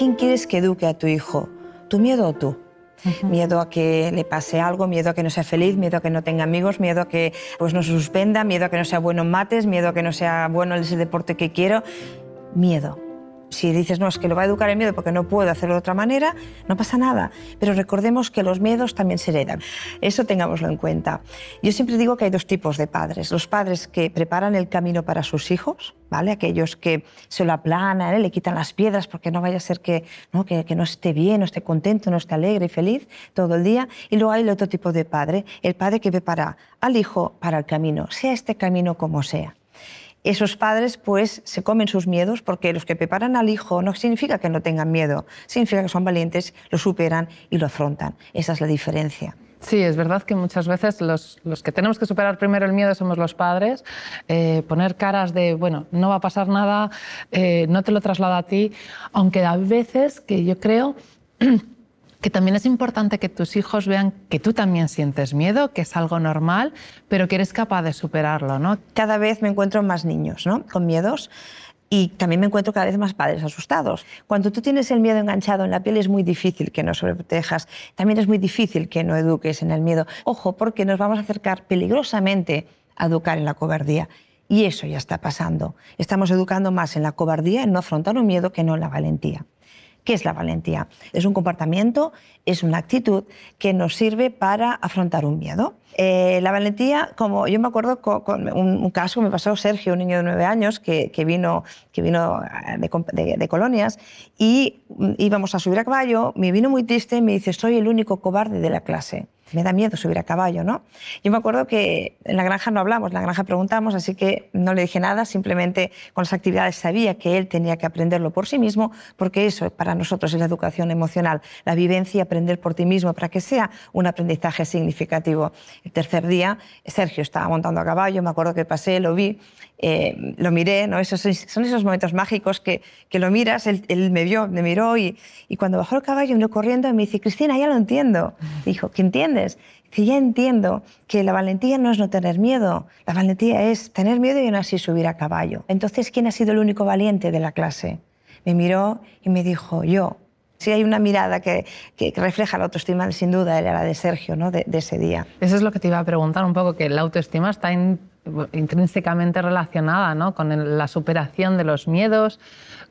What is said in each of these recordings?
quién quieres que eduque a tu hijo? ¿Tu miedo o tú? Miedo a que le pase algo, miedo a que no sea feliz, miedo a que no tenga amigos, miedo a que pues, no se suspenda, miedo a que no sea bueno en mates, miedo a que no sea bueno en ese deporte que quiero. Miedo. Si dices, no, es que lo va a educar el miedo porque no puedo hacerlo de otra manera, no pasa nada. Pero recordemos que los miedos también se heredan. Eso tengámoslo en cuenta. Yo siempre digo que hay dos tipos de padres. Los padres que preparan el camino para sus hijos, ¿vale? Aquellos que se lo aplanan, ¿eh? le quitan las piedras porque no vaya a ser que ¿no? Que, que no esté bien, no esté contento, no esté alegre y feliz todo el día. Y luego hay el otro tipo de padre, el padre que prepara al hijo para el camino, sea este camino como sea esos padres pues se comen sus miedos porque los que preparan al hijo no significa que no tengan miedo, significa que son valientes, lo superan y lo afrontan. Esa es la diferencia. Sí, es verdad que muchas veces los, que tenemos que superar primero el miedo somos los padres. Eh, poner caras de, bueno, no va a pasar nada, eh, no te lo traslada a ti, aunque a veces que yo creo que también es importante que tus hijos vean que tú también sientes miedo, que es algo normal, pero que eres capaz de superarlo, ¿no? Cada vez me encuentro más niños, ¿no? Con miedos. Y también me encuentro cada vez más padres asustados. Cuando tú tienes el miedo enganchado en la piel es muy difícil que no sobreprotejas. También es muy difícil que no eduques en el miedo. Ojo, porque nos vamos a acercar peligrosamente a educar en la cobardía. Y eso ya está pasando. Estamos educando más en la cobardía, en no afrontar un miedo, que no en la valentía. ¿Qué es la valentía? Es un comportamiento, es una actitud que nos sirve para afrontar un miedo. Eh, la valentía, como yo me acuerdo con, un, caso que me pasó Sergio, un niño de nueve años que, vino, que vino eh, de, de, colonias y mm, íbamos a subir a caballo, me vino muy triste y me dice, soy el único cobarde de la clase me da miedo subir a caballo, ¿no? Yo me acuerdo que en la granja no hablamos, en la granja preguntamos, así que no le dije nada, simplemente con las actividades sabía que él tenía que aprenderlo por sí mismo, porque eso para nosotros es la educación emocional, la vivencia y aprender por ti mismo para que sea un aprendizaje significativo. El tercer día, Sergio estaba montando a caballo, me acuerdo que pasé, lo vi, eh, lo miré, ¿no? Esos, son esos momentos mágicos que, que lo miras, él, me vio, me miró y, y cuando bajó el caballo me corriendo y me dice, Cristina, ya lo entiendo. Dijo, ¿qué entiendes? Que ya entiendo que la valentía no es no tener miedo, la valentía es tener miedo y aún así subir a caballo. Entonces, ¿quién ha sido el único valiente de la clase? Me miró y me dijo, yo. Si hay una mirada que, que, refleja la autoestima, sin duda era la de Sergio, ¿no? de, ese día. Eso es lo que te iba a preguntar un poco, que la autoestima está intrínsecamente relacionada ¿no? con la superación de los miedos,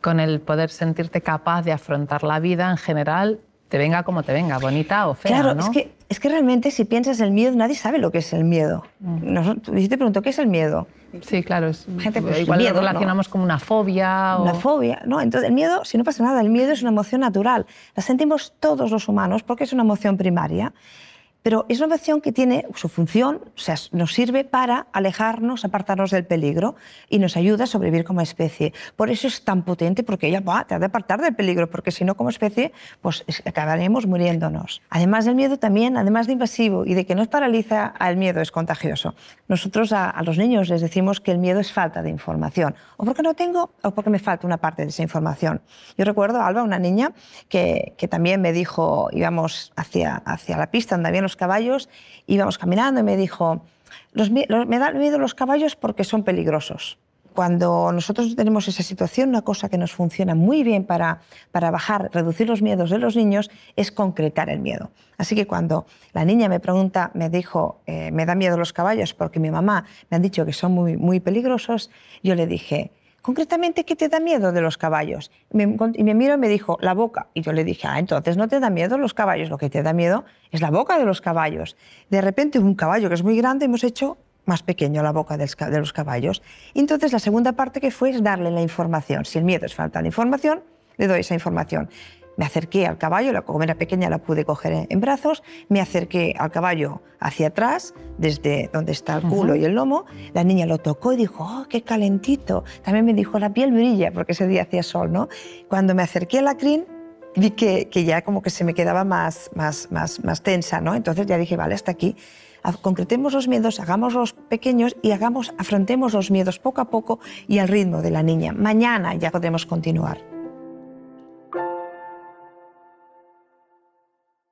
con el poder sentirte capaz de afrontar la vida en general te venga como te venga, bonita o fea. Claro, es, que, es que realmente si piensas el miedo, nadie sabe lo que es el miedo. Mm. y te pregunto, ¿qué es el miedo? Sí, claro. Es, Gente, pues, igual lo relacionamos como una fobia. Una fobia, ¿no? Entonces, el miedo, si no pasa nada, el miedo es una emoción natural. La sentimos todos los humanos porque es una emoción primaria. Pero es una emoción que tiene su función, o sea, nos sirve para alejarnos, apartarnos del peligro y nos ayuda a sobrevivir como especie. Por eso es tan potente, porque ella va, te ha de apartar del peligro, porque si no, como especie, pues acabaremos muriéndonos. Además del miedo también, además de invasivo y de que nos paraliza, el miedo es contagioso. Nosotros a, a los niños les decimos que el miedo es falta de información, o porque no tengo, o porque me falta una parte de esa información. Yo recuerdo a Alba, una niña, que, que también me dijo, íbamos hacia, hacia la pista donde había los caballos, íbamos caminando y me dijo, me da miedo los caballos porque son peligrosos. Cuando nosotros tenemos esa situación, una cosa que nos funciona muy bien para, para bajar, reducir los miedos de los niños, es concretar el miedo. Así que cuando la niña me pregunta, me dijo, eh, me da miedo los caballos porque mi mamá me han dicho que son muy, muy peligrosos, yo le dije, concretamente, ¿qué te da miedo de los caballos? y me miró y me dijo, la boca. Y yo le dije, ah, entonces no te da miedo los caballos, lo que te da miedo es la boca de los caballos. De repente, un caballo que es muy grande, hemos hecho más pequeño la boca de los caballos. Y entonces, la segunda parte que fue es darle la información. Si el miedo es falta de información, le doy esa información. Me acerqué al caballo, la como era pequeña la pude coger en brazos, me acerqué al caballo hacia atrás, desde donde está el culo y el lomo, la niña lo tocó y dijo, oh, qué calentito. También me dijo, la piel brilla, porque ese día hacía sol, ¿no? Cuando me acerqué a la crin, vi que, que ya como que se me quedaba más, más, más, más tensa, ¿no? Entonces ya dije, vale, hasta aquí concretemos los miedos, hagámoslos pequeños y hagamos, afrontemos los miedos poco a poco y al ritmo de la niña. Mañana ya podremos continuar.